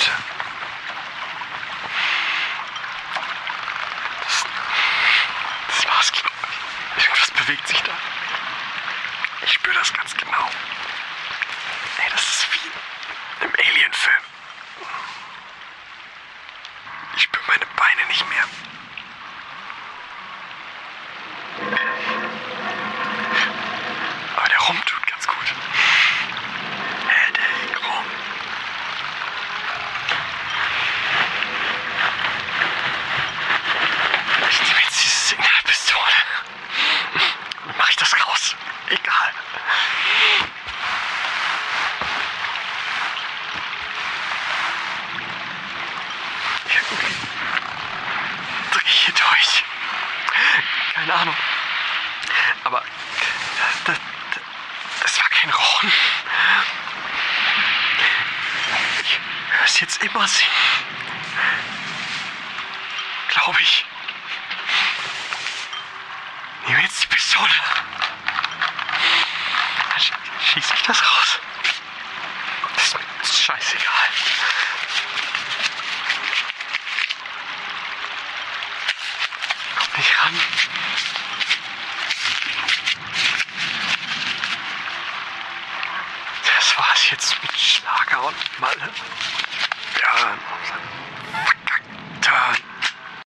bitte. Das, das war's, glaube ich. Irgendwas bewegt sich da. Ich spüre das ganz genau. Ey, das ist wie im Alien-Film. Ich spüre meine Beine nicht mehr. Keine Ahnung. Aber das, das, war kein Rochen. Ich höre es jetzt immer singen. Glaube ich. Nehme jetzt die Pistole. Dann sch schieße ich das raus. Das ist mir scheißegal. Kommt nicht ran. Das war's jetzt mit Schlager und Malle.